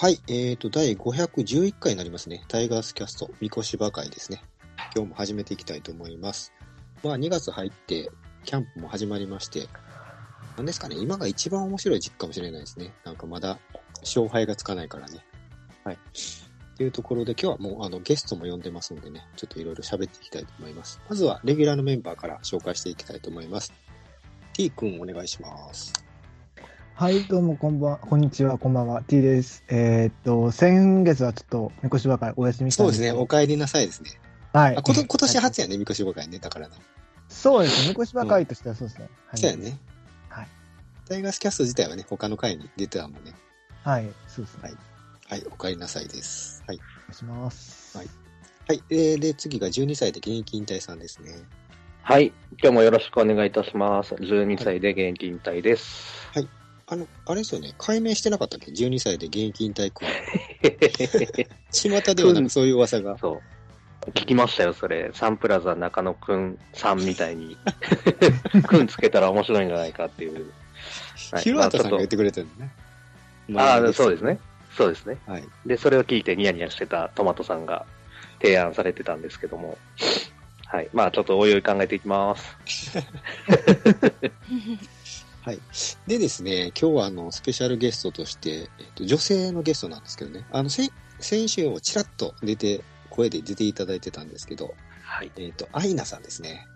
はい、えーと、第511回になりますね。タイガースキャスト、三越芝会ですね。今日も始めていきたいと思います。まあ、2月入って、キャンプも始まりまして、なんですかね、今が一番面白い時期かもしれないですね。なんかまだ、勝敗がつかないからね。はい。というところで、今日はもう、あの、ゲストも呼んでますのでね、ちょっといろいろ喋っていきたいと思います。まずは、レギュラーのメンバーから紹介していきたいと思います。T 君、お願いします。はい、どうもこんばん、こんにちは、こんばんは、T です。えーっと、先月はちょっと、みこしばかりお休みしたそうですね、お帰りなさいですね。はい。あこと今年初やね、みこしば会ね、だからな。そうですね、みこしばかりとしてはそうですね。はいそうやね。はい。タイガースキャスト自体はね、他の回に出てたもんね。はい、そうですね。はいはい、お帰りなさいです。はい。お願いします。はいはい。えー、で、次が12歳で現役引退さんですね。はい。今日もよろしくお願いいたします。12歳で現役引退です。あの、あれですよね、解明してなかったっけ ?12 歳で現役引退君。巷ではなんかそういう噂が。そう。聞きましたよ、それ。サンプラザ中野くんさんみたいに、くんつけたら面白いんじゃないかっていう。はい広畑さんが言ってくれてるのね。ああ、そうですね。ね。そうですね。はい。で、それを聞いてニヤニヤしてたトマトさんが提案されてたんですけども。はい。まあ、ちょっとおいおい考えていきます。はい。でですね、今日はあの、スペシャルゲストとして、えっと、女性のゲストなんですけどね、あの、先先週もちらっと出て、声で出ていただいてたんですけど、はい。えっ、と、アイナさんですね。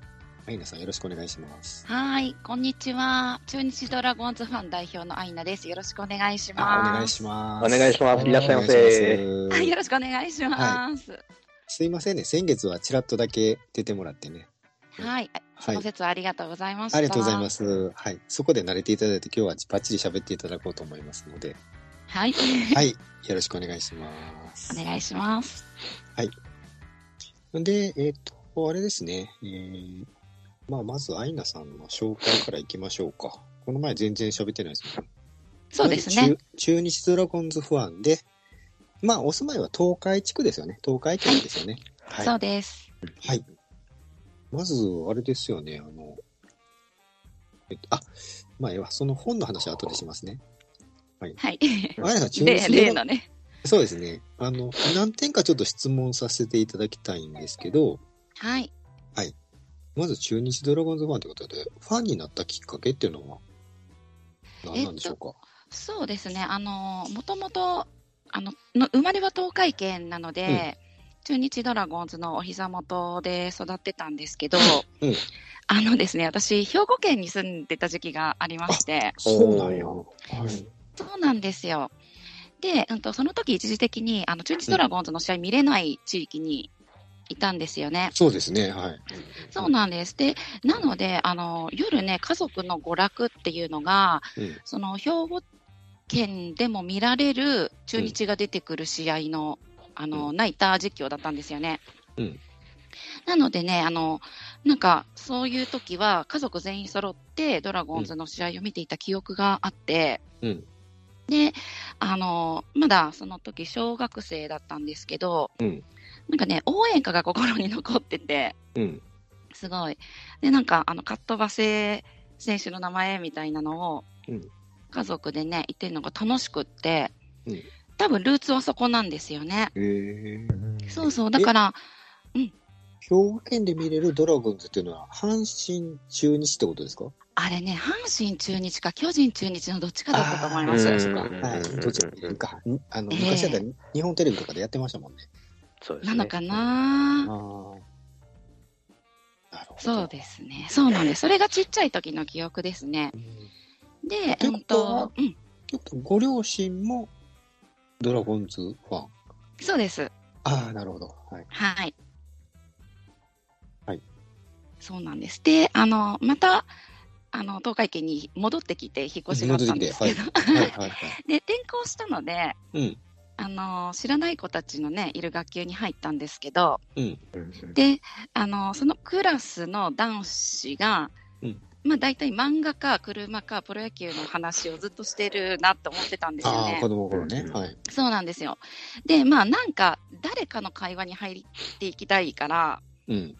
アイナさんよろしくお願いします。はい、こんにちは。中日ドラゴンズファン代表のアイナです。よろしくお願いしあ、ます。お願いします。お願いします。いらっしゃいまおせ。願いしますはい、よろしくお願いします。すいませんね。先月はちらっとだけ出てもらってね。はい、そはいの。説はありがとうございました。ありがとうございま。す。はい。そこで慣れていただいて今日はバッチリ喋っていただこうと思いますので。はい、はい。よろしくお願いします。お願いします。で、えっ、と、あれですね。えー、まあ、まず、アイナさんの紹介からいきましょうか。この前全然喋ってないですね。そうですね。中。中日ドラゴンズファンで、まあ、お住まいは東海地区ですよね。東海県ですよね。はい。そうです。はい。まず、あれですよね、あの、えっと、あ、まあ、ええわ、その本の話は後でしますね。はい。あやさん、中例日ドラ例のね。そうですね。あの、何点かちょっと質問させていただきたいんですけど、はい。まず中日ドラゴンズファンということで、ファンになったきっかけっていうのは、何なんでしょうか、そうですね。あの、もともと、あの、の生まれは東海県なので、中日ドラゴンズのお膝元で育ってたんですけど、うんあのですね、私、兵庫県に住んでた時期がありまして、そうなんや。おはい。そうなんですよ。で、うんと、その時一時的に、あの、中日ドラゴンズの試合見れない地域にいたんですよね。そうですね、はい。そうなんです。で、なので、あの、夜ね、家族の娯楽っていうのが、うん。その、兵庫県でも見られる中日が出てくる試合の、あの、うナイター実況だったんですよね。うんなのでね、あの、なんか、そういう時は家族全員揃ってドラゴンズの試合を見ていた記憶があって、うん。で、あの、まだその時小学生だったんですけど、うん。なんかね、応援歌が心に残ってて、うん。すごい。で、なんか、あの、カットバセ選手の名前みたいなのをうん、家族でね、言ってるのが楽しくって、うん多分ルーツはそこなんですよね。へえ。そうそう。だから、兵庫県で見れるドラゴンズっていうのは、阪神中日ってことですか？あれね、阪神中日か巨人中日のどっちかだったと思います。そうか、うんはい。どっちか。んあの、ええ昔だったら日本テレビとかでやってましたもんね。そうですね。なのかあなあ。なるほど。そうですね。そうなんです。それがちっちゃい時の記憶ですね。うん。で、てうんことうん、ちょっとご両親もドラゴンズファン。そうです。ああ、なるほど。はい。はい。はい。そうなんです。で、あの、また、あの、東海県に戻ってきて引っ越しがあったんですけど。で、転校したので、うん。あの、知らない子たちのね、いる学級に入ったんですけど、うん。で、あの、そのクラスの男子が、うんまあ大体漫画か車かプロ野球の話をずっとしてるなと思ってたんですよああ、ね子。供の頃ね。うんはい。そうなんですよ。で、まあなんか誰かの会話に入っていきたいから、うん。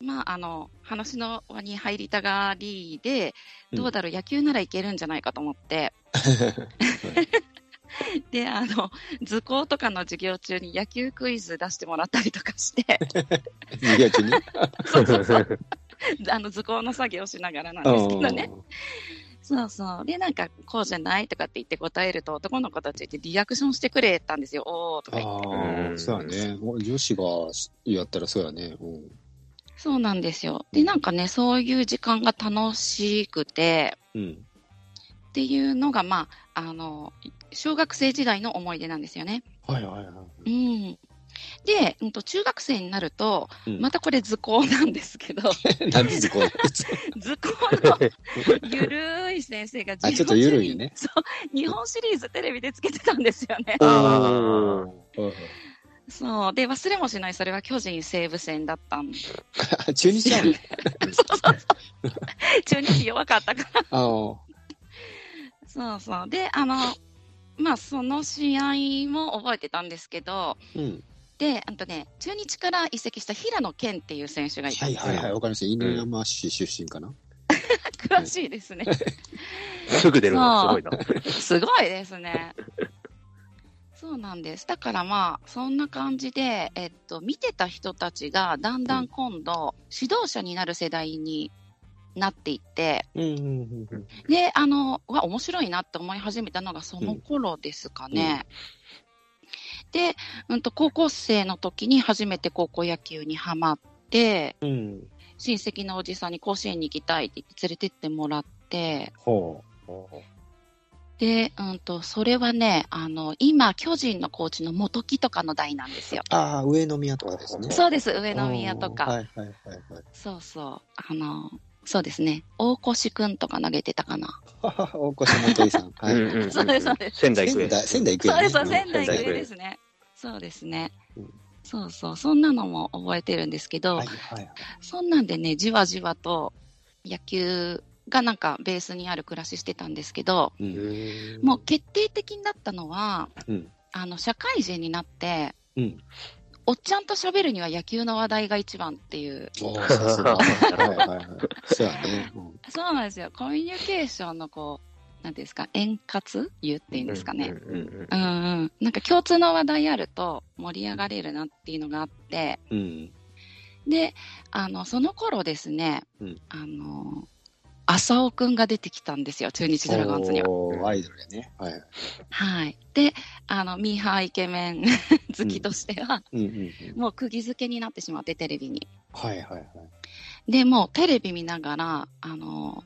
まああの、話の輪に入りたがりで、うんどうだろう、野球ならいけるんじゃないかと思って、で、あの、図工とかの授業中に野球クイズ出してもらったりとかして、授業中に？そうそうそう。あの図工の作業をしながらなんですけどね。そうそう。で、なんか、こうじゃないとかって言って答えると、男の子たちってリアクションしてくれたんですよ。おーとか言って。ああ、うんそうやね。女子がやったらそうやね。うん。そうなんですよ。で、なんかね、そういう時間が楽しくて、うん。っていうのが、まあ、あの、小学生時代の思い出なんですよね。はいはいはうん。で、うんと、中学生になると、い。うんまたこれ図工なんですけど、なんで図工 図工のゆるい先生があちょっとゆるいよねそう、日本シリーズテレビでつけてたんですよね。そう。で、忘れもしない、それは巨人西武戦だったん 中日やん。そうそうそう。中日弱かったから。ああ。そうそう。で、あの、まあ、その試合も覚えてたんですけど、うん。で、あとね、中日から移籍した平野健っていう選手がいた。はいはいはい。わかりました。犬山市出身かな。詳しいですね。すぐ出るのすごいな。すごいですね。そうなんです。だからまあ、そんな感じで、えっと、見てた人たちが、だんだん今度、指導者になる世代になっていって、うんうんうんうん。で、あの、わ、面白いなって思い始めたのがその頃ですかね。で、うんと、高校生の時に初めて高校野球にハマって、うん。親戚のおじさんに甲子園に行きたいって言って連れてってもらって、ほで、うんと、それはね、あの、今、巨人のコーチの元木とかの代なんですよ。う。ああ、上宮とかですね。そうです、上宮とか。はいはいはいはい。そうそう。あの、そうですね。大越くんとか投げてたかな。ははは大越元井さん。はい。そうですそうです仙台育英。仙台、仙台行くよね。そうです、仙台育英ですね。そうですねうん。そうそう、そんなのも覚えてるんですけど、はいはいはい。そんなんでね、じわじわと野球がなんかベースにある暮らししてたんですけど、うん。もう決定的になったのは、うん。あの、社会人になって、うん。おっちゃんと喋るには野球の話題が一番っていう。そうなんですよ。コミュニケーションのこう、なんですか、円滑言っていいんですかね。うん。なんか共通の話題あると盛り上がれるなっていうのがあって、うん。で、あの、その頃ですね、うんあの、浅尾くんが出てきたんですよ、中日ドラゴンズには。アイドルやね。はい。はい。で、あの、ミーハーイケメン好きとしては、うんうんうん。もう釘付けになってしまって、テレビに。はいはいはい。で、もうテレビ見ながら、あの、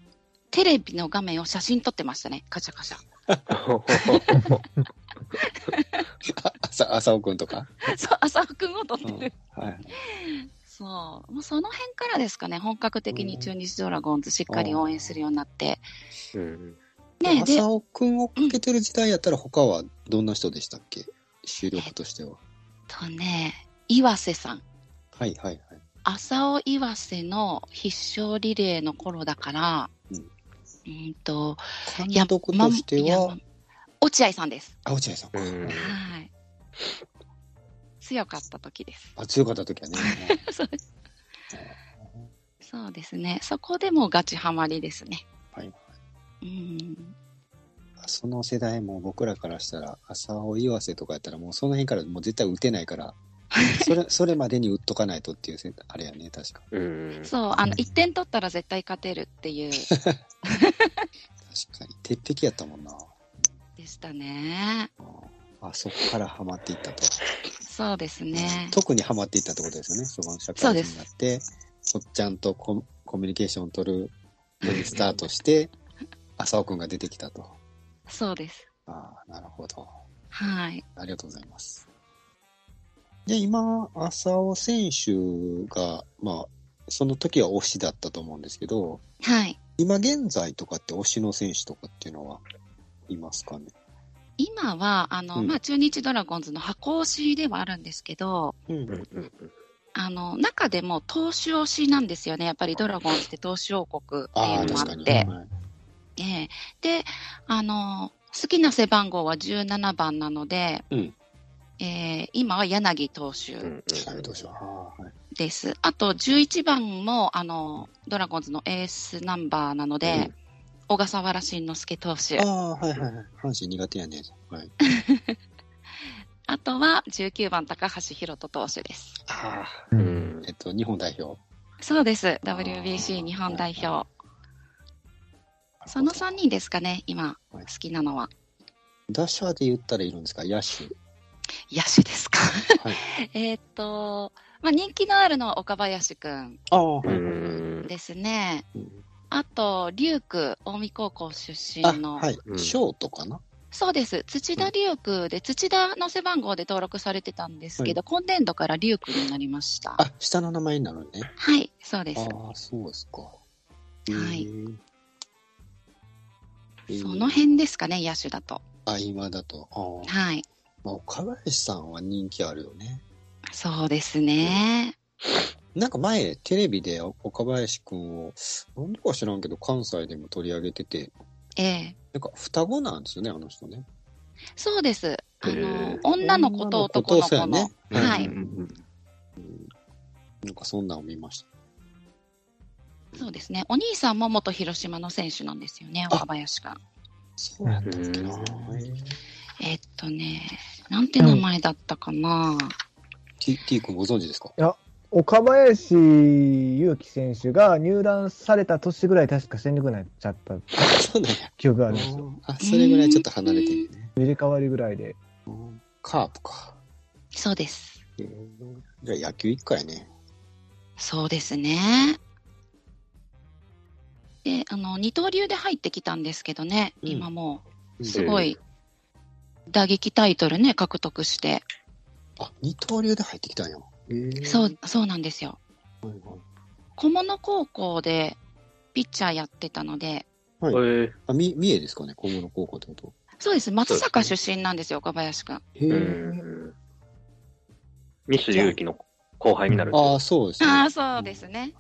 テレビの画面を写真撮ってましたね、カシャカシャ。あ、朝、朝尾くんとか？そう、浅尾くんを撮ってうんる。はい。そう。もうその辺からですかね、本格的に中日ドラゴンズしっかり応援するようになって。うんねで、朝尾くんをかけてる時代やったら他はどんな人でしたっけ？主力としては。とね、岩瀬さん。はいはいはい。浅尾岩瀬の必勝リレーの頃だから、ううんん、と、監督としては、落合さんです。あ、落合さんんはい。強かった時です。あ、強かった時はね。そうです。そうですね。そこでもうガチハマりですね。はい。うん。その世代も僕らからしたら、浅尾岩瀬とかやったらもうその辺からもう絶対打てないから、それ、それまでに打っとかないとっていうせ、あれやね、確か。うんそう、あの、1点取ったら絶対勝てるっていう、確かに。鉄壁やったもんな。でしたね。あ、そこからハマっていったと。そうですね。特にハマっていったってことですよね。その社会人になって、おっちゃんとココミュニケーションを取るのにスタートして、浅尾くんが出てきたと。そうです。ああ、なるほど。はい。ありがとうございます。で、今、浅尾選手が、まあ、その時は推しだったと思うんですけど、はい。今現在とかって推しの選手とかっていうのはいますかね？今は、あの、うんまあ、中日ドラゴンズの箱推しではあるんですけど、うんうんうんあの、中でも投手推しなんですよね。やっぱりドラゴンズって投手王国ってああ、いうのも。あって。はいええで、あの、好きな背番号は17番なので、うんえー今は柳投手です。あと11番も、あの、ドラゴンズのエースナンバーなので、小笠原慎之介投手あ。あ、はいはいはい。阪神苦手やね。はい。あとは19番高橋宏斗投手です。ああ、う。うんんえっと、日本代表。そうです。WBC 日本代表。その3人ですかね、今、好きなのは。打者で言ったらいるんですか？野手。野手ですか。はい えーっと、まあ、人気のあるのは岡林くん。ですね。うんあと、龍空、近江高校出身あ、の、はい。うんショートかな？そうです。土田龍空で、土田の背番号で登録されてたんですけど、今年度から龍空になりました。あ、下の名前になるね。はい、そうです。ああ、そうですか。はいその辺ですかね、野手だと。あ、今だと。ああ。はい。まあ、岡林さんは人気あるよね。そうですね。なんか前、テレビで岡林くんを、なんでか知らんけど、関西でも取り上げてて、ええ。なんか双子なんですよね、あの人ね。そうです。あへのえ、女の子と男の子の。ねはい。うんなんかそんなんを見ました。そうですね。お兄さんも元広島の選手なんですよね、あ岡林が。そうやったっけな。えっとね、なんて名前だったかな。T, T 君ご存知ですか？岡林勇輝選手が入団された年ぐらい確か戦力になっちゃった。記憶があるんですよ。あ、それぐらいちょっと離れてるね。入れ替わりぐらいで。うんカープか。そうです。じゃあ野球一回ね。そうですね。で、あの、二刀流で入ってきたんですけどね、うん今もうすごい、打撃タイトルね、獲得して。あ、二刀流で入ってきたんや。そう、そうなんですよ。はいはい小物高校でピッチャーやってたので、はいえーあ、み、三重ですかね、小物高校ってこと。そうです。松坂出身なんですよ、岡林くん。へうーん。ミス勇気の後輩になる。ああ、そうですね。ああ、そうですね。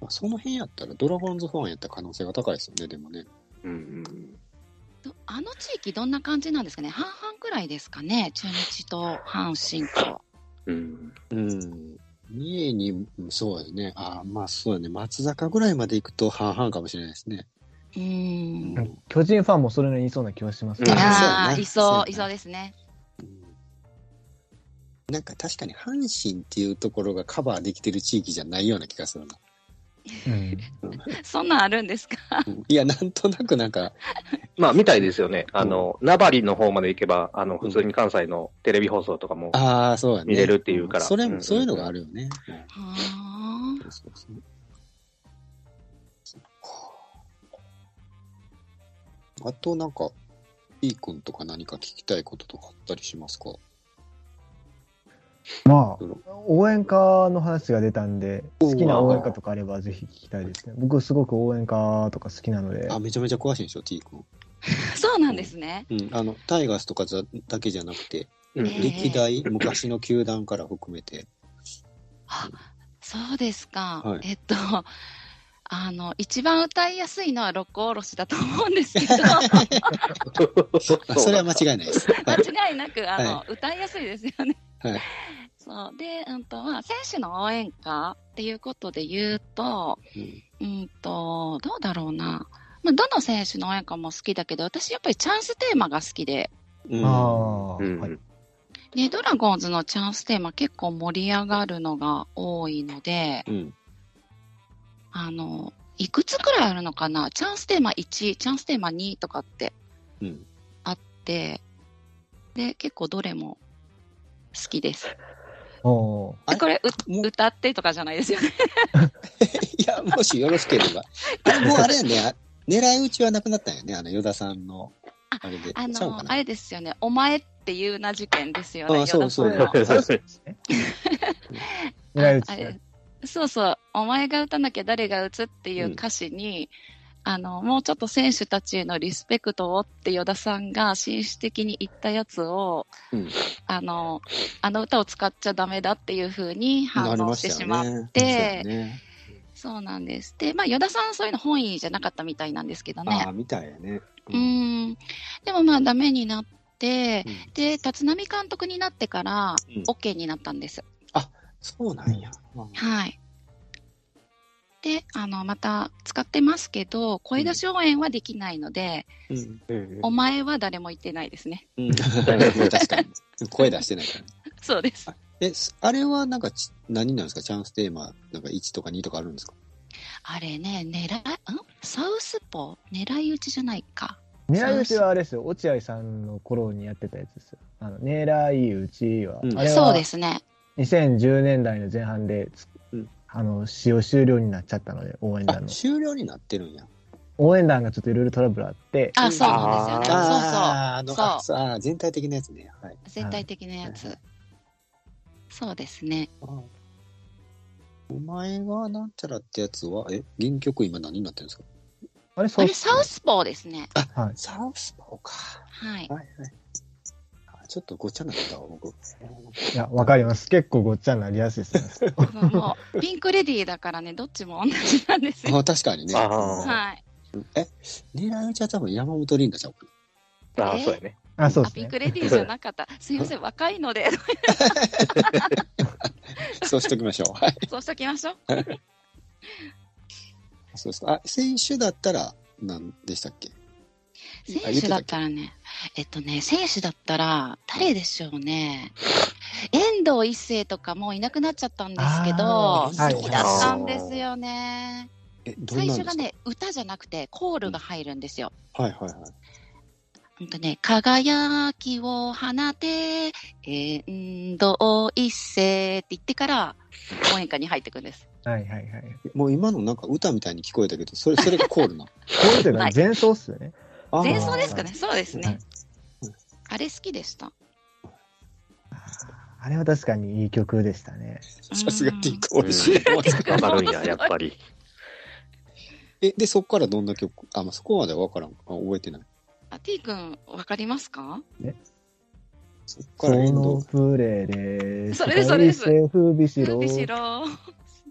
あその辺やったら、ドラゴンズファンやった可能性が高いですよね、でもね。うんうんどあの地域どんな感じなんですかね？半々くらいですかね？中日と阪神と。うん。うん。三重に、うんそうですね。ああ、まあそうだね。松坂ぐらいまで行くと半々かもしれないですね。うーん。うん巨人ファンもそれなりにいそうな気がしますね。うんああ、いそう、いそうですね。なんか確かに阪神っていうところがカバーできてる地域じゃないような気がするな。うんそんなんあるんですか？うんいや、なんとなくなんか、まあ、みたいですよね。あの、名張の方まで行けば、あの、普通に関西のテレビ放送とかも、ああ、そうやね。見れるっていうからそれ、うんそういうのがあるよね。うんはあ。そうそあとなんか、P 君とか何か聞きたいこととかあったりしますか？まあうん、応援歌の話が出たんで、好きな応援歌とかあればぜひ聞きたいですね。僕すごく応援歌とか好きなので、あ、めちゃめちゃ詳しいんでしょ、T 君。そうなんですね。うん。あの、タイガースとかざだけじゃなくて、歴代、昔の球団から含めて。あ、そうですか。はいえっと、あの、一番歌いやすいのは六甲おろしだと思うんですけど、あ それは間違いないです。はい。間違いなく、あの、は歌いやすいですよね。はい。そう。で、うんと、まあ、選手の応援歌っていうことで言うと、うんうんと、どうだろうな。まあ、どの選手の応援歌も好きだけど、私やっぱりチャンステーマが好きで、うんああ。で、ドラゴンズのチャンステーマ結構盛り上がるのが多いので、うん。あの、いくつくらいあるのかな？チャンステーマ1、チャンステーマ2とかってうん。あって、で、結構どれも好きです。おでこれう、歌ってとかじゃないですよね。いや、もしよろしければ。あ もうあれやね、あ狙い撃ちはなくなったんやね、あの、与田さんの、あれで。あのあれですよね。お前っていうな事件ですよね。あそうそうそうですね。狙い撃ちあれそうそう、お前が打たなきゃ誰が打つっていう歌詞に、あの、もうちょっと選手たちへのリスペクトをって与田さんが紳士的に言ったやつを、うんあの、あの歌を使っちゃダメだっていうふうに反応ししてしまっね。て、そうやねそうなんです。で、まあ、与田さんそういうの本意じゃなかったみたいなんですけどねあ。あ、みたいやね。うーん。でもまあ、ダメになって、うんで、立浪監督になってから、うん OK になったんです。そうなんや。はい。で、あの、また使ってますけど、声出し応援はできないので、お前は誰も言ってないですね。うん、確かに。声出してないから。そうです。え、すあれはなんかち、何なんですか？チャンステーマ、なんか1とか2とかあるんですか？あれね、狙い、ん？サウスポー？狙い撃ちじゃないか。狙い撃ちはあれですよ、落合さんの頃にやってたやつですよ。あの狙い撃ちは、うんあれそうはですね。2010年代の前半であの使用終了になっちゃったので、応援あ団、の。終了になってるんや。応援団がちょっといろいろトラブルあって、あ、そうなんですよね。そうそうあそうあー全体的なやつね。はい。全体的なやつ。そうですね。お前がなんちゃらってやつは、え、原曲今何になってるんですか？あれ、サウスポーですね。はい。サウスポーか。はい。はいはい。あちょっとごっちゃになったわ、僕。いや、わかります。結構ごっちゃになりやすいですね。もう、ピンクレディーだからね、どっちも同じなんですよ。あ確かにね。はい。狙い撃ちは多分山本リンダちゃうかああ、えそうやね。あ、そうあ、ピンですね。クレディーじゃなかった。すいません、若いので、な。そうしときましょう。はい。そうしときましょう。そうですか。あ、選手だったら何でしたっけ？選手だったらね、えっとね、選手だったら、誰でしょうね。遠藤一世とかもういなくなっちゃったんですけど、好きだったんですよね。最初がね、歌じゃなくて、コールが入るんですよ。はいはいはい。ほんとね、輝きを放て、遠藤一世って言ってから、応援歌に入ってくんです。はいはいはい。もう今のなんか歌みたいに聞こえたけど、それ、それがコールな。こういうというかはい前奏っすよね。前奏ですかねそうですはいね。あれ好きでした。あれは確かにいい曲でしたね。さすがティーク美味しい。わかるんや、やっぱり。え、で、そこからどんな曲？あ、まあ、そこまではわからん。あ、覚えてない。あ、T 君、わかりますか？そこそから。プレーで、それですそれです世界征服ビシロびしろ。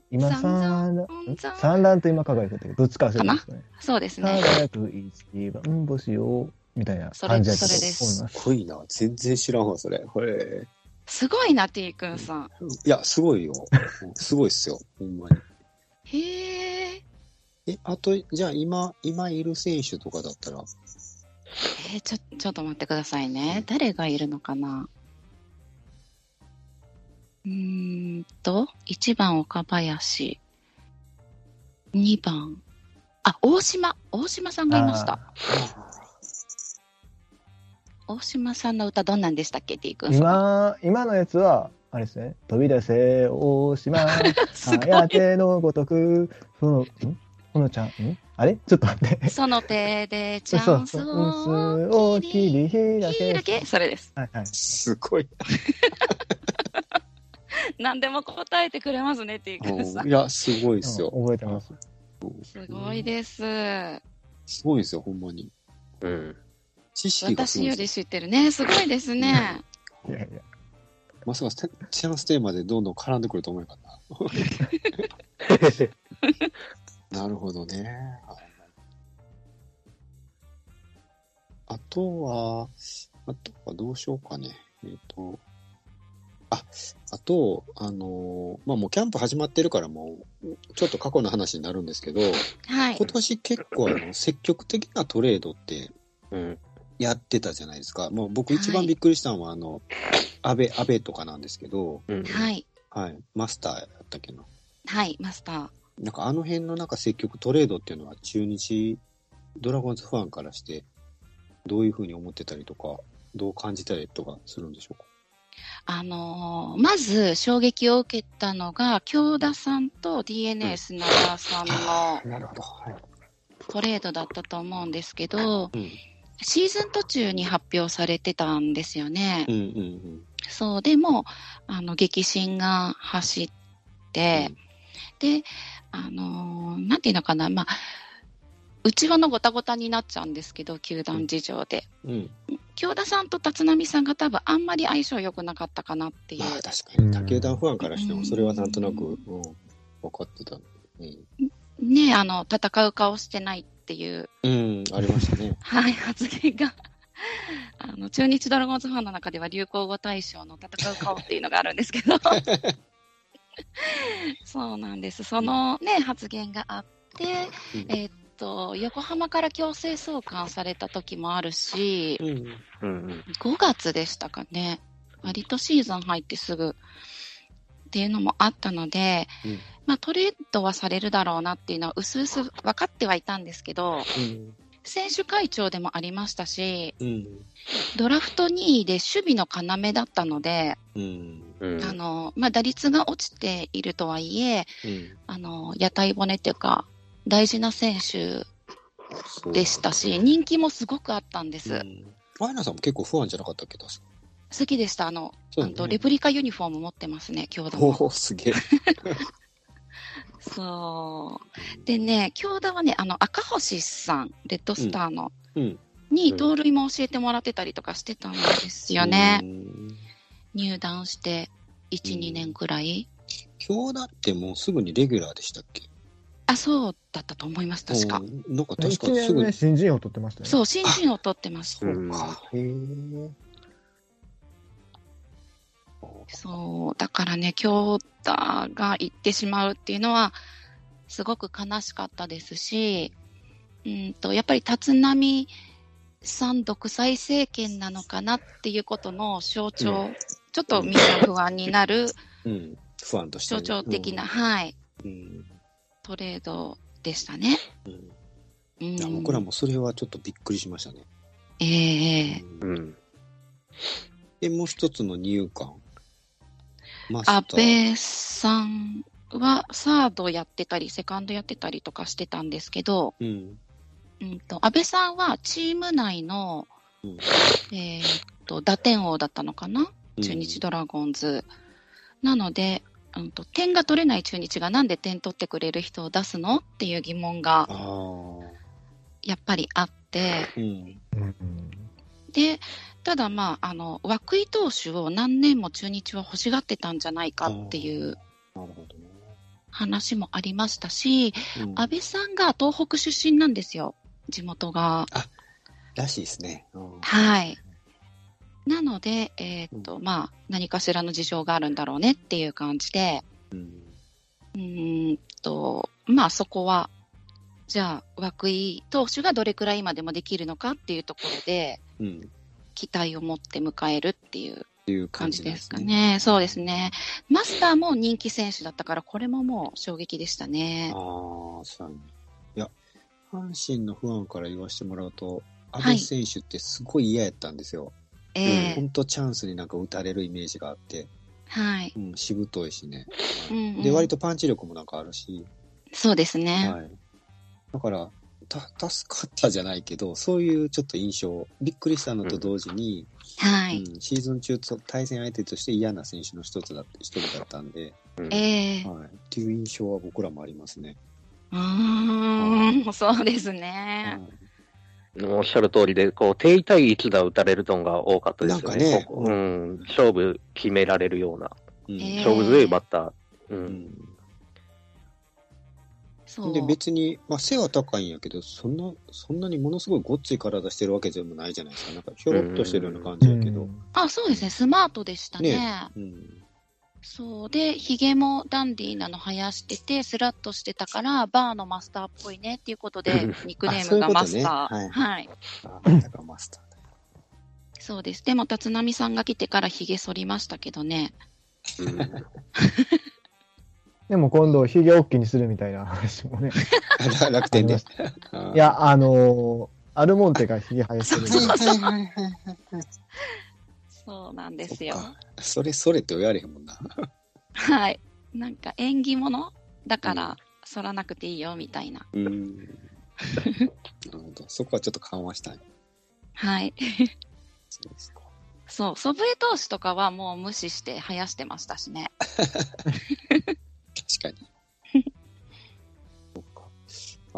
今三段と今輝くってどっちか忘れてますね。そうですね。輝く一番星を、みたいなそれ感じだったとそれです思います。すごいな。全然知らんわ、それ。これ。すごいな、T 君さん。いや、すごいよ。すごいっすよ。ほんまに。へえ。え、あと、じゃあ今、今いる選手とかだったら、えーちょ、ちょっと待ってくださいね。誰がいるのかな？うーんと、1番岡林。2番。あ、大島。大島さんがいました。大島さんの歌どんなんでしたっけ ?T 君。今、今のやつは、あれですね。飛び出せ、大島、すごい。はやてのごとく、その、ん？このちゃん、ん？あれ？ちょっと待って。その手でチャンスそう、うんをを切り開け。だけ？それです。はいはい。すごい。何でも答えてくれますね、T 君さん。いや、すごいっすよ。うん覚えてます。すごいです。すごいっすよ、ほんまに。うん。知識が私より知ってるね。すごいですね。いやいや。まさかチャンステーマでどんどん絡んでくると思うかった。なるほどね。はいあとは、あとはどうしようかね。えっ、と、あ、あと、あのーまあ、もうキャンプ始まってるからもう、ちょっと過去の話になるんですけど、はい今。年結構あの、積極的なトレードってうん。やってたじゃないですか。もう僕一番びっくりしたのは、あの、安倍、安倍とかなんですけど、うん。はい。はい、マスターやったっけな。はい、マスター。なんかあの辺のなんか積極トレードっていうのは中日ドラゴンズファンからしてどういうふうに思ってたりとか、どう感じたりとかするんでしょうか？あのーまず衝撃を受けたのが、京田さんと DNA 砂田さんのなるほど。はい。トレードだったと思うんですけど、うん。シーズン途中に発表されてたんですよね。うんうんそう、でも、あの、激震が走って、で、あのーなんていうのかな、まあ、内輪のごたごたになっちゃうんですけど、球団事情で。うん。うん。京田さんと立浪さんが多分あんまり相性良くなかったかなっていうまあ確かに、他球団ファンからしてもそれはなんとなく、うん、分かってた。うん。ね、あの、戦う顔してないっていう、うん、ありましたね。はい、発言が、あの、中日ドラゴンズファンの中では流行語大賞の戦う顔っていうのがあるんですけど、そうなんです。そのね、発言があって、うんえーっと、横浜から強制送還された時もあるし、うん。うんうん。5月でしたかね。割とシーズン入ってすぐっていうのもあったので、うんまあトレードはされるだろうなっていうのは薄々分かってはいたんですけど、うん。選手会長でもありましたし、うん。ドラフト2位で守備の要だったので、うん。うん。あの、まあ打率が落ちているとはいえ、うん。あの、屋台骨っていうか、大事な選手でしたし、人気もすごくあったんです。うん。アイナさんも結構不安じゃなかったっけ？確か好きでした。あの、ねレプリカユニフォーム持ってますね、強打も。おお、すげえ。そう。でね、強打はね、あの、赤星さん、レッドスターの、うん。にうん盗塁も教えてもらってたりとかしてたんですよね。うん。入団して1、うん2年くらい。今日だってもうすぐにレギュラーでしたっけ？あ、そうだったと思います、確か。うんなんか確か1にすぐ。新人王取ってましたよね。そう、新人を取ってました。うんか。へえ。そう、だからね、京太が行ってしまうっていうのは、すごく悲しかったですし、うんと、やっぱり立浪さん独裁政権なのかなっていうことの象徴、うちょっとみんな不安になるうん。不安としてね。象徴的な、はい、うん。トレードでしたね。うん。うん、いや、僕らもそれはちょっとびっくりしましたね。ええうんうん。で、もう一つの入管。マスター。安倍さんはサードやってたり、セカンドやってたりとかしてたんですけど、うん。うんと、安倍さんはチーム内の、うんえーっと、打点王だったのかな？中日ドラゴンズ。なので、うんと、点が取れない中日がなんで点取ってくれる人を出すのっていう疑問が。やっぱりあって、うん。うんで、ただまあ、あの、涌井投手を何年も中日は欲しがってたんじゃないかっていう。話もありましたし、うん安倍さんが東北出身なんですよ、地元が。らしいですね。うんはい。なので、えーっと、まあ、何かしらの事情があるんだろうねっていう感じで、うん。んと、まあそこは、じゃあ、涌井投手がどれくらい今でもできるのかっていうところで、うん。っ期待を持って迎えるっていうていう感感じですすね。かね。そうですね。マスターも人気選手だったから、これももう衝撃でしたね。ああ、そうやね。いや、阪神の不安から言わせてもらうと、安倍はい選手ってすごい嫌やったんですよ。ええ本当チャンスになんか打たれるイメージがあって、はい。うん、しぶといしね。うんうんで、割とパンチ力もなんかあるし、そうですね。はい。だから、た、助かったじゃないけど、そういうちょっと印象、びっくりしたのと同時に、はい。うん、シーズン中と対戦相手として嫌な選手の一つだって、一人だったんで、うんええはい。っていう印象は僕らもありますね。うーん、そうですはね。いおっしゃる通りで、こう、定位対一打打たれるのが多かったですよね。なんかねここうん。勝負決められるような、うんええ勝負強いバッター。う。うんんそう。で、別に、まあ、背は高いんやけど、そんな、そんなにものすごいごっつい体してるわけでもないじゃないですか。なんか、ひょろっとしてるような感じやけど。あ、そうですね。スマートでしたね。ねうん。そう。で、髭もダンディーなの生やしてて、スラッとしてたから、バーのマスターっぽいねっていうことで、ニックネームがマスター。あそういはい。あ、だからマスターだ。そうです。でも、立浪さんが来てから髭剃りましたけどね。うん でも今度、ひげ大きにするみたいな話もね。あ楽天で。いや、あのーアルモンテがひげ生やしてるんで。そうなんですよ。それ、それって言われへんもんな。はい。なんか縁起物？だから、剃らなくていいよ、みたいな。うん。なるほど。そこはちょっと緩和したい。はい。そうですか。そう、祖父江投手とかはもう無視して生やしてましたしね。確かに。そっか。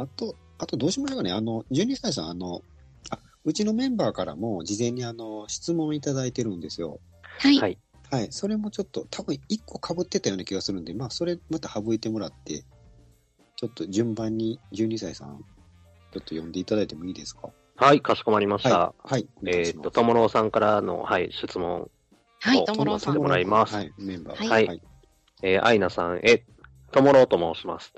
あと、あとどうしましょうかね。あの、12歳さん、あの、あ、うちのメンバーからも事前にあの、質問いただいてるんですよ。はい。はいはい。それもちょっと、多分1個被ってたような気がするんで、まあ、それまた省いてもらって、ちょっと順番に12歳さん、ちょっと読んでいただいてもいいですか？はい、かしこまりました。はい。はい。えっと、ともろうさんからの、はい、質問。はい、おともろうさん。もらいますはい、メンバー。はいはいえー、アイナさんへ、ともろうと申します。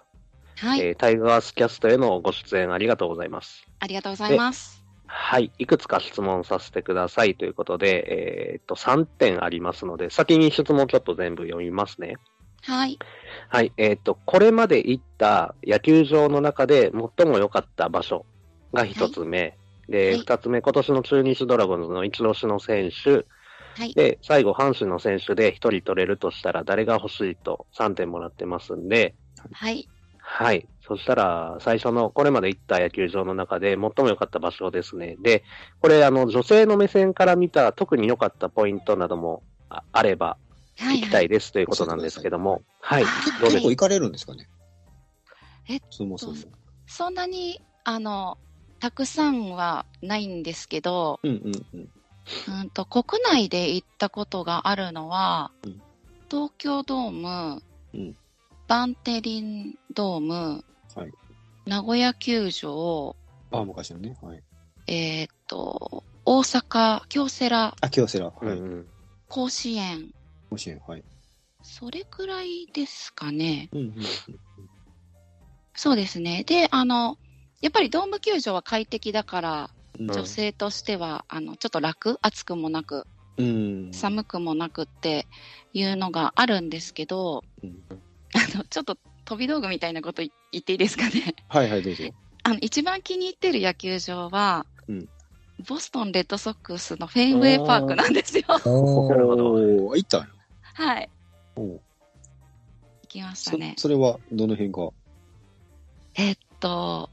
はい、えータイガースキャストへのご出演ありがとうございます。ありがとうございます。はい。いくつか質問させてくださいということで、えーっと、3点ありますので、先に質問ちょっと全部読みますね。はい。はい。えーっと、これまで行った野球場の中で最も良かった場所が一つ目。で、はい二つ目、今年の中日ドラゴンズの一押しの選手。はい。で、最後、阪神の選手で一人取れるとしたら誰が欲しいと3点もらってますんで、はい。はい。そしたら、最初の、これまで行った野球場の中で最も良かった場所ですね。で、これ、あの、女性の目線から見た特に良かったポイントなどもああればはい。聞きたいですということなんですけども、はい。はいどうで行かれるんですかね？えっそもそも。そんなに、あの、たくさんはないんですけど、うんうんうん。うんと、国内で行ったことがあるのは、うん東京ドーム、うんバンテリンドーム、はい名古屋球場、あ、昔のね。はい。えーっと、大阪、京セラ、あ、京セラ。はい。甲子園、甲子園。はい。それくらいですかね。うんうんうん。そうですね。で、あの、やっぱりドーム球場は快適だから、うん女性としては、あの、ちょっと楽、暑くもなく、うん。寒くもなくっていうのがあるんですけど、うんあの、ちょっと飛び道具みたいなこと言っていいですかね。はいはい、どうぞ。あの、一番気に入ってる野球場は、うんボストンレッドソックスのフェインウェイパークなんですよ。おなるほど行ったんやはい。行きましたそね。それは、どの辺が？えっと、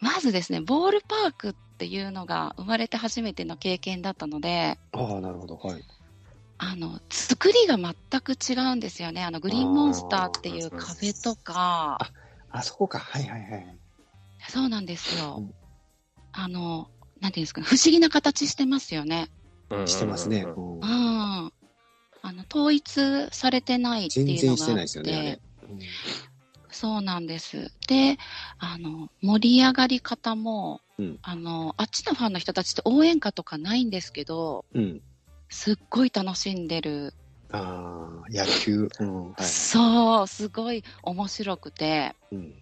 まずですね、ボールパークっていうのが生まれて初めての経験だったので、ああ、なるほど。はい。あの、作りが全く違うんですよね。あの、グリーンモンスターっていう壁とか、あ、そうか。はいはいはい。そうなんですよ。うんあの、なんていうんですかね、不思議な形してますよね。うんしてますね。うん。あの、統一されてないって全いうのがあって。然してないですよね。そうなんです。で、あの、盛り上がり方も、うんあの、あっちのファンの人たちって応援歌とかないんですけど、うん。うん。すっごい楽しんでる。ああ、野球。うん。はい。そう、すごい面白くて。うん。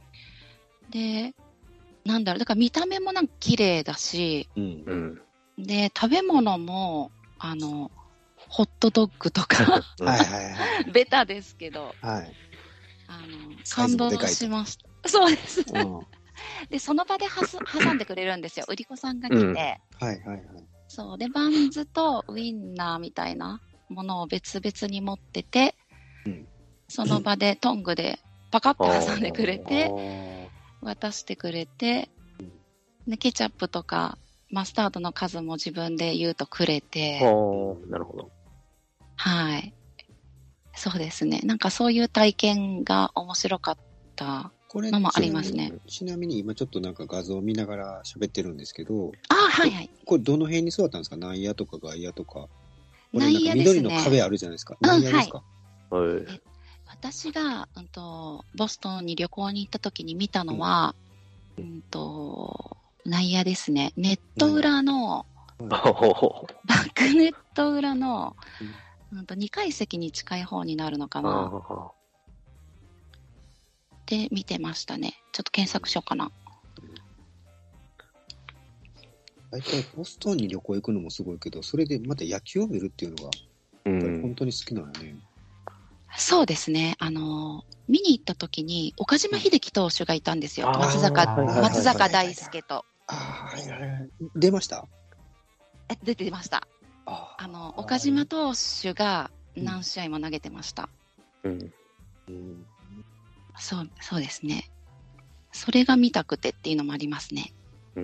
で、なんだろう、だから見た目もなんか綺麗だし、うんう。ん。で、食べ物も、あの、ホットドッグとか、はいはいはい。ベタですけど、はい。あの、感動しました。そうです。で、その場ではす挟んでくれるんですよ。売り子さんが来て、うんいはいはい。そう。で、バンズとウインナーみたいなものを別々に持ってて、うんその場でトングでパカッと挟んでくれあて、ー渡してくれて、で、ケチャップとかマスタードの数も自分で言うとくれて、なるほど。はい。そうですね。なんかそういう体験が面白かった。これのもありますねちなみに今ちょっとなんか画像を見ながら喋ってるんですけど、あ、はいはい。これどの辺に座ったんですか？内野とか外野とか。これ内なんか野ですね。緑の壁あるじゃないですか。うん内野ですか、はい。私が、うんと、ボストンに旅行に行った時に見たのは、うん、と、内野ですね。ネット裏の、おーバックネット裏の、うん、と2階席に近い方になるのかなあって見てましたね。ちょっと検索しようかな。大体ボストンに旅行行くのもすごいけど、それでまた野球を見るっていうのが。本当に好きなんよね。そうですね。あの、見に行った時に、岡島秀樹投手がいたんですよ。松坂、松坂大輔と。ああ。出ました？え、出てました。ああの、岡島投手が何試合も投げてました。うん。うんそう、そうですね。それが見たくてっていうのもありますね。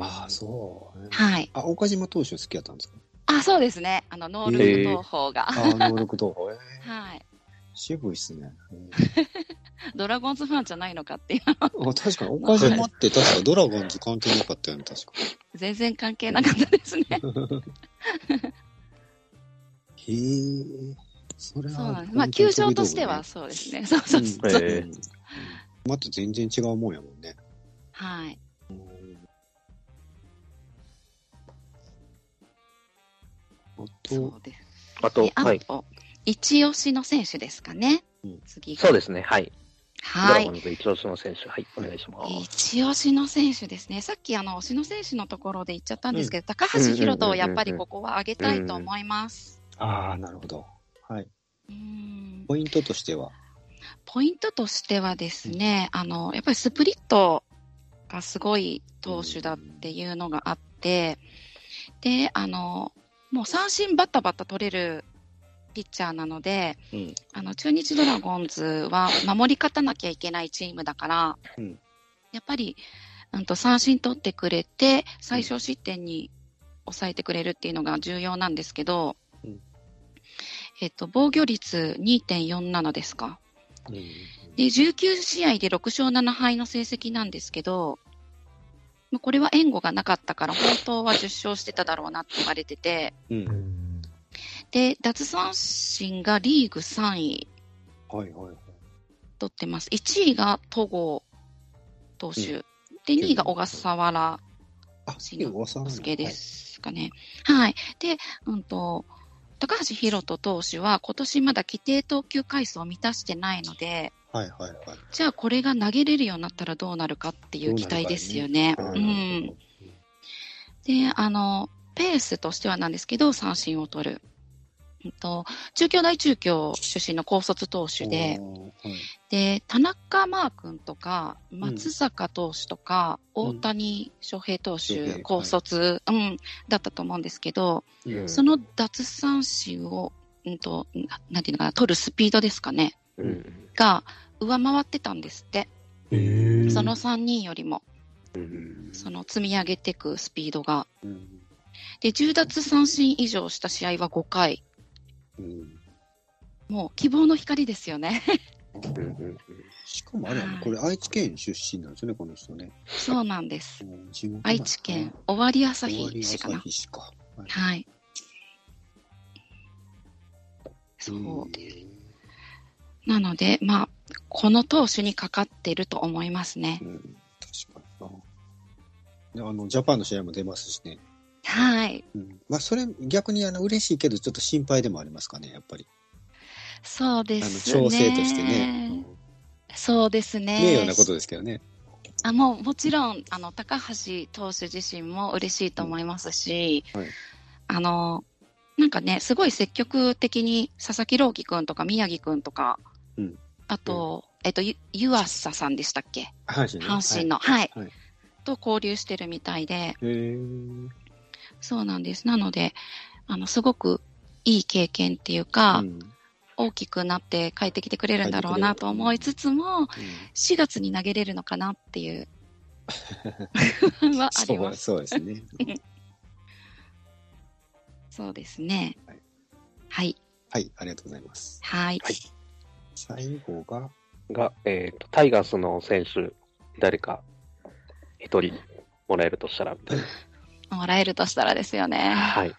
ああ、そう。はい。あ、岡島投手好きやったんですか？あ、そうですね。あの、ノールック投法が。ああ、能力投法。えーはい。渋いっすね。う んドラゴンズファンじゃないのかっていう。あ確かに、岡島って確かドラゴンズ関係なかったよね、確か。全然関係なかったですね。へえ。それは。そうなんです。まあ、球場としてはそうですね。そうそうそう。また全然違うもんやもんね。はい。うんあそと、うです。あとはい。と、一押しの選手ですかね。うん次が。そうですね。はい。ドはい一押しの選手。はい。お願いします。一押しの選手ですね。さっきあの、推しの選手のところで言っちゃったんですけど、高橋宏斗をやっぱりここは上げたいと思います。ああ、なるほど。はい。うんポイントとしては？ポイントとしてはですね、あの、やっぱりスプリットがすごい投手だっていうのがあって、で、あの、もう三振バッタバッタ取れるピッチャーなので、うん。あの、中日ドラゴンズは守り勝たなきゃいけないチームだから、うんやっぱり、うんと三振取ってくれて、最小失点に抑えてくれるっていうのが重要なんですけど、うんえっと、防御率2.47ですか。うんで、19試合で6勝7敗の成績なんですけど、まあこれは援護がなかったから、本当は10勝してただろうなって言われてて、うん。で、奪三振がリーグ3位はいはいはい。取ってます。1位が戸郷投手、で、2位が小笠原あ、慎之介ですかね。はい。で、うんと、高橋宏斗投手は今年まだ規定投球回数を満たしてないので、はいはいはい。じゃあこれが投げれるようになったらどうなるかっていう期待ですよね。どうなうん。で、あの、ペースとしてはなんですけど、三振を取る。うんと、中京大中京出身の高卒投手で、はい。で、田中マー君とか、松坂投手とか、うん。大谷翔平投翔手、平高卒、うん、だったと思うんですけど、うんその奪三振を、うんと、ななんていうのかな、取るスピードですかね、うん。が上回ってたんですって。その3人よりも、うん。その積み上げていくスピードが。うん。で、10奪三振以上した試合は5回。うんもう希望の光ですよね。うんうんしかもあれやねはいこれ愛知県出身なんですよね、この人ね。そうなんです。愛知県、尾張朝日市かな。か。はいはい。そう。んなので、まあ、この投手にかかってると思いますねう。ん、確かにあの、ジャパンの試合も出ますしね。はい。うん、まあ、それ、逆にあの、嬉しいけど、ちょっと心配でもありますかね、やっぱり。そうであの、すね。調整としてね。そうですね。名誉なことですけどね。あもうもちろんあの高橋投手自身も嬉しいと思いますし、うんはいあのなんかね、すごい積極的に佐々木朗希君とか宮城君とか、うんあと、えっと、ゆ湯浅さんでしたっけ、阪神ね。の、はい、はいと交流してるみたいで、そうなんです。なので、あのすごくいい経験っていうか、うん大きくなって帰ってきてくれるんだろうなと思いつつも、4月に投げれるのかなっていう不安 はあります。そうそうですね。そうですねはい。はい。はい、ありがとうございます。はい。はい最後が、が、えっと、タイガースの選手、誰か一人もらえるとしたら、みたいな。もらえるとしたらですよね。はい。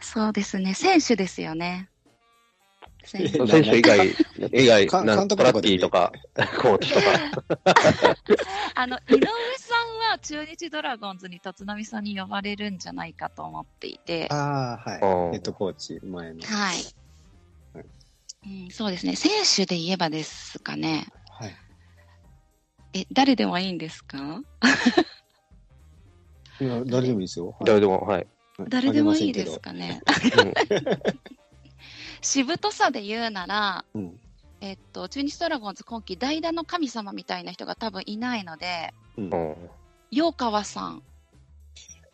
そうですね。選手ですよね。選手え選手以外、以外、かなんとかでキーとか、コーチとか。あの、井上さんは中日ドラゴンズに立浪さんに呼ばれるんじゃないかと思っていて、ああ、うんはい。ヘッドコーチ、前の。はいはい。うん、そうですね。選手で言えばですかね。はい。え、誰でもいいんですか？いや、誰でもいいですよ。はい誰でも、はい。誰でもいいですかね。うんしぶとさで言うなら、うん。えっと、中日ドラゴンズ今季代打の神様みたいな人が多分いないので、うんうん陽川さん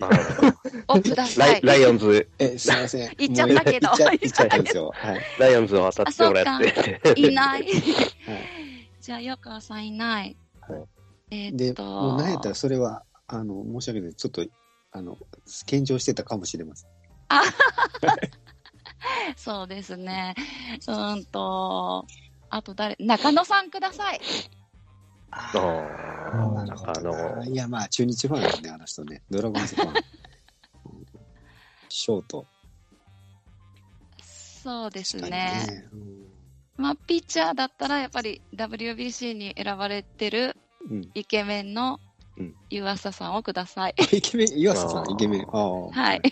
あ をくだラさい。イライオンズ、え、すいません。言っちゃったけど言っちゃ言ったんですよ。はい。ライオンズを当たってもらって。いない。はいじゃあ、陽川さんいない。はいえでっ、と、もう何やったらそれは、あの、申し訳ない。ちょっと、あの、献上してたかもしれません。そうですね。うーんと、あと誰、中野さんください。ああーなるほどな。いや、まあ、中日ファンですね、あの人ね。ドラゴンズファン。う んショート。そうですね。にね。うんまあ、ピッチャーだったら、やっぱり WBC に選ばれてるうん。イケメンのうん湯浅さんをください。イケメン、岩佐さん、イケメン。ああ。はい。